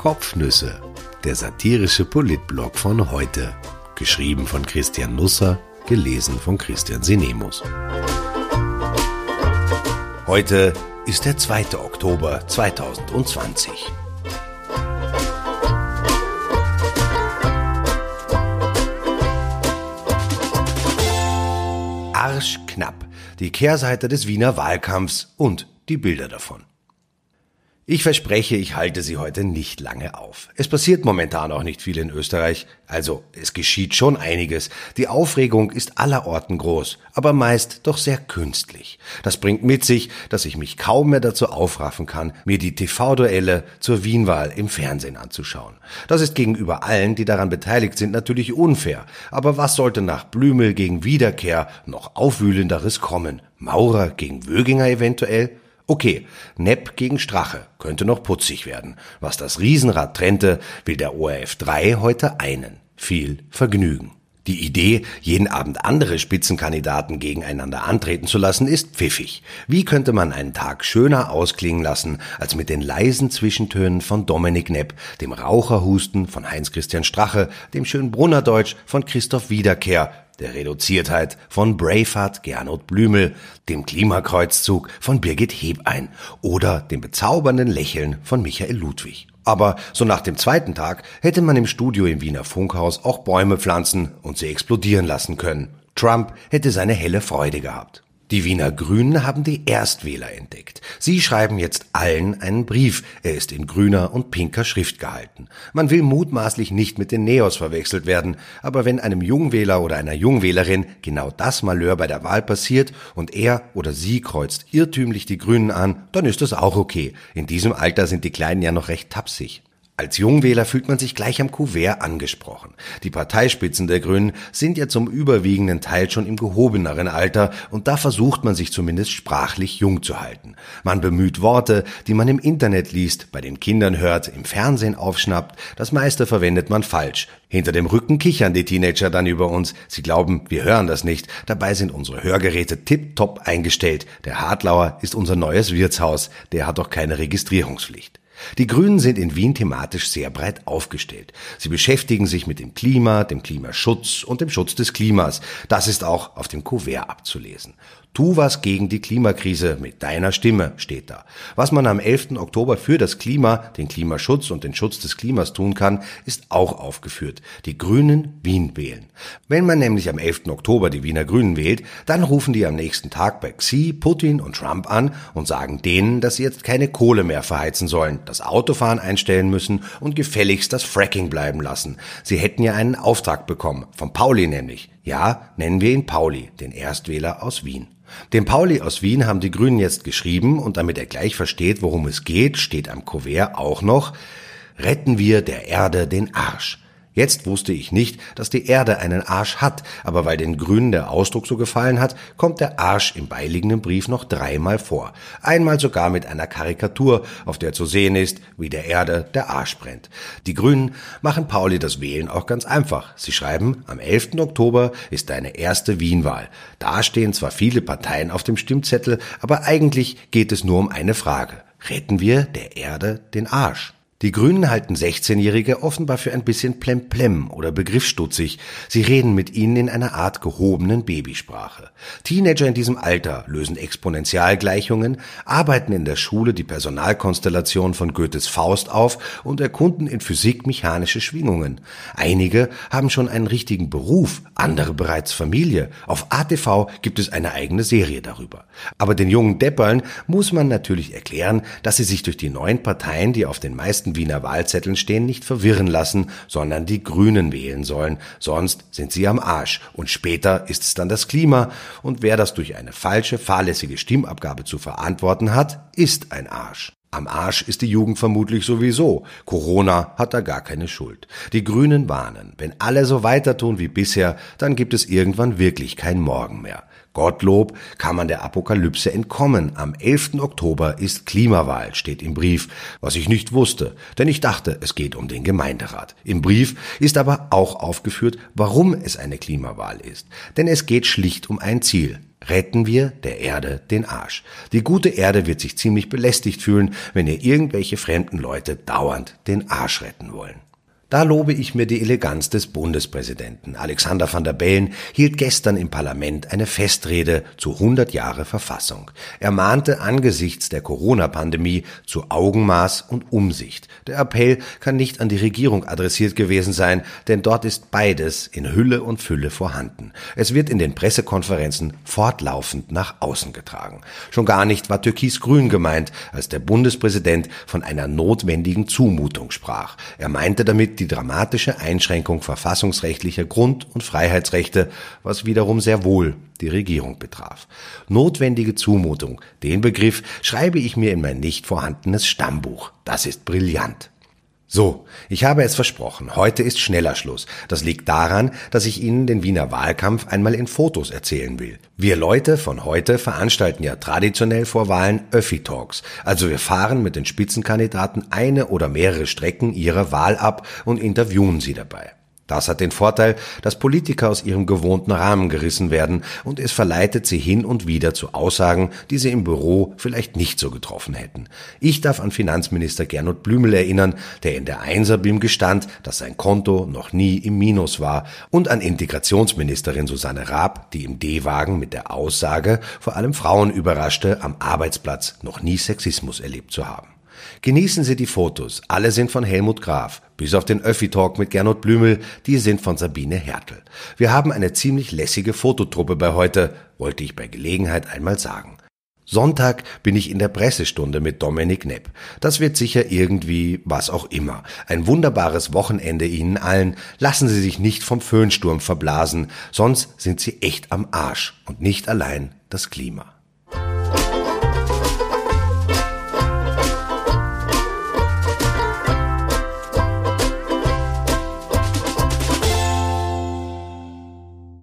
Kopfnüsse, der satirische Politblog von heute. Geschrieben von Christian Nusser, gelesen von Christian Sinemus. Heute ist der 2. Oktober 2020. Arschknapp, die Kehrseite des Wiener Wahlkampfs und die Bilder davon. Ich verspreche, ich halte Sie heute nicht lange auf. Es passiert momentan auch nicht viel in Österreich, also es geschieht schon einiges. Die Aufregung ist allerorten groß, aber meist doch sehr künstlich. Das bringt mit sich, dass ich mich kaum mehr dazu aufraffen kann, mir die TV-Duelle zur Wienwahl im Fernsehen anzuschauen. Das ist gegenüber allen, die daran beteiligt sind, natürlich unfair. Aber was sollte nach Blümel gegen Wiederkehr noch aufwühlenderes kommen? Maurer gegen Wöginger eventuell? Okay, Nepp gegen Strache könnte noch putzig werden. Was das Riesenrad trennte, will der ORF 3 heute einen. Viel Vergnügen. Die Idee, jeden Abend andere Spitzenkandidaten gegeneinander antreten zu lassen, ist pfiffig. Wie könnte man einen Tag schöner ausklingen lassen, als mit den leisen Zwischentönen von Dominik Nepp, dem Raucherhusten von Heinz-Christian Strache, dem Schönbrunnerdeutsch von Christoph Wiederkehr der Reduziertheit von Braveheart Gernot Blümel, dem Klimakreuzzug von Birgit Hebein oder dem bezaubernden Lächeln von Michael Ludwig. Aber so nach dem zweiten Tag hätte man im Studio im Wiener Funkhaus auch Bäume pflanzen und sie explodieren lassen können. Trump hätte seine helle Freude gehabt. Die Wiener Grünen haben die Erstwähler entdeckt. Sie schreiben jetzt allen einen Brief. Er ist in grüner und pinker Schrift gehalten. Man will mutmaßlich nicht mit den Neos verwechselt werden, aber wenn einem Jungwähler oder einer Jungwählerin genau das Malheur bei der Wahl passiert und er oder sie kreuzt irrtümlich die Grünen an, dann ist das auch okay. In diesem Alter sind die Kleinen ja noch recht tapsig. Als Jungwähler fühlt man sich gleich am Kuvert angesprochen. Die Parteispitzen der Grünen sind ja zum überwiegenden Teil schon im gehobeneren Alter und da versucht man sich zumindest sprachlich jung zu halten. Man bemüht Worte, die man im Internet liest, bei den Kindern hört, im Fernsehen aufschnappt. Das meiste verwendet man falsch. Hinter dem Rücken kichern die Teenager dann über uns. Sie glauben, wir hören das nicht. Dabei sind unsere Hörgeräte tipptopp eingestellt. Der Hartlauer ist unser neues Wirtshaus. Der hat doch keine Registrierungspflicht. Die Grünen sind in Wien thematisch sehr breit aufgestellt. Sie beschäftigen sich mit dem Klima, dem Klimaschutz und dem Schutz des Klimas. Das ist auch auf dem Kuvert abzulesen. Tu was gegen die Klimakrise mit deiner Stimme, steht da. Was man am 11. Oktober für das Klima, den Klimaschutz und den Schutz des Klimas tun kann, ist auch aufgeführt. Die Grünen Wien wählen. Wenn man nämlich am 11. Oktober die Wiener Grünen wählt, dann rufen die am nächsten Tag bei Xi, Putin und Trump an und sagen denen, dass sie jetzt keine Kohle mehr verheizen sollen, das Autofahren einstellen müssen und gefälligst das Fracking bleiben lassen. Sie hätten ja einen Auftrag bekommen, von Pauli nämlich. Ja, nennen wir ihn Pauli, den Erstwähler aus Wien. Dem Pauli aus Wien haben die Grünen jetzt geschrieben und damit er gleich versteht, worum es geht, steht am Kuvert auch noch, retten wir der Erde den Arsch. Jetzt wusste ich nicht, dass die Erde einen Arsch hat, aber weil den Grünen der Ausdruck so gefallen hat, kommt der Arsch im beiliegenden Brief noch dreimal vor. Einmal sogar mit einer Karikatur, auf der zu sehen ist, wie der Erde der Arsch brennt. Die Grünen machen Pauli das Wählen auch ganz einfach. Sie schreiben, am 11. Oktober ist deine erste Wienwahl. Da stehen zwar viele Parteien auf dem Stimmzettel, aber eigentlich geht es nur um eine Frage. Retten wir der Erde den Arsch? Die Grünen halten 16-Jährige offenbar für ein bisschen plemplem oder begriffsstutzig. Sie reden mit ihnen in einer Art gehobenen Babysprache. Teenager in diesem Alter lösen Exponentialgleichungen, arbeiten in der Schule die Personalkonstellation von Goethes Faust auf und erkunden in Physik mechanische Schwingungen. Einige haben schon einen richtigen Beruf, andere bereits Familie. Auf ATV gibt es eine eigene Serie darüber. Aber den jungen Deppern muss man natürlich erklären, dass sie sich durch die neuen Parteien, die auf den meisten meisten Wiener Wahlzetteln stehen, nicht verwirren lassen, sondern die Grünen wählen sollen, sonst sind sie am Arsch. Und später ist es dann das Klima, und wer das durch eine falsche, fahrlässige Stimmabgabe zu verantworten hat, ist ein Arsch. Am Arsch ist die Jugend vermutlich sowieso. Corona hat da gar keine Schuld. Die Grünen warnen, wenn alle so weiter tun wie bisher, dann gibt es irgendwann wirklich kein Morgen mehr. Gottlob kann man der Apokalypse entkommen. Am 11. Oktober ist Klimawahl, steht im Brief, was ich nicht wusste, denn ich dachte, es geht um den Gemeinderat. Im Brief ist aber auch aufgeführt, warum es eine Klimawahl ist. Denn es geht schlicht um ein Ziel. Retten wir der Erde den Arsch. Die gute Erde wird sich ziemlich belästigt fühlen, wenn ihr irgendwelche fremden Leute dauernd den Arsch retten wollen. Da lobe ich mir die Eleganz des Bundespräsidenten. Alexander van der Bellen hielt gestern im Parlament eine Festrede zu 100 Jahre Verfassung. Er mahnte angesichts der Corona-Pandemie zu Augenmaß und Umsicht. Der Appell kann nicht an die Regierung adressiert gewesen sein, denn dort ist beides in Hülle und Fülle vorhanden. Es wird in den Pressekonferenzen fortlaufend nach außen getragen. Schon gar nicht war Türkis-Grün gemeint, als der Bundespräsident von einer notwendigen Zumutung sprach. Er meinte damit die dramatische Einschränkung verfassungsrechtlicher Grund- und Freiheitsrechte, was wiederum sehr wohl die Regierung betraf. Notwendige Zumutung, den Begriff schreibe ich mir in mein nicht vorhandenes Stammbuch. Das ist brillant. So, ich habe es versprochen, heute ist schneller Schluss. Das liegt daran, dass ich Ihnen den Wiener Wahlkampf einmal in Fotos erzählen will. Wir Leute von heute veranstalten ja traditionell vor Wahlen Öffi-Talks. Also wir fahren mit den Spitzenkandidaten eine oder mehrere Strecken ihrer Wahl ab und interviewen sie dabei. Das hat den Vorteil, dass Politiker aus ihrem gewohnten Rahmen gerissen werden und es verleitet sie hin und wieder zu Aussagen, die sie im Büro vielleicht nicht so getroffen hätten. Ich darf an Finanzminister Gernot Blümel erinnern, der in der Einserbim gestand, dass sein Konto noch nie im Minus war und an Integrationsministerin Susanne Raab, die im D-Wagen mit der Aussage vor allem Frauen überraschte, am Arbeitsplatz noch nie Sexismus erlebt zu haben. Genießen Sie die Fotos. Alle sind von Helmut Graf. Bis auf den Öffi-Talk mit Gernot Blümel, die sind von Sabine Hertel. Wir haben eine ziemlich lässige Fototruppe bei heute, wollte ich bei Gelegenheit einmal sagen. Sonntag bin ich in der Pressestunde mit Dominik Nepp. Das wird sicher irgendwie was auch immer. Ein wunderbares Wochenende Ihnen allen. Lassen Sie sich nicht vom Föhnsturm verblasen, sonst sind Sie echt am Arsch und nicht allein das Klima.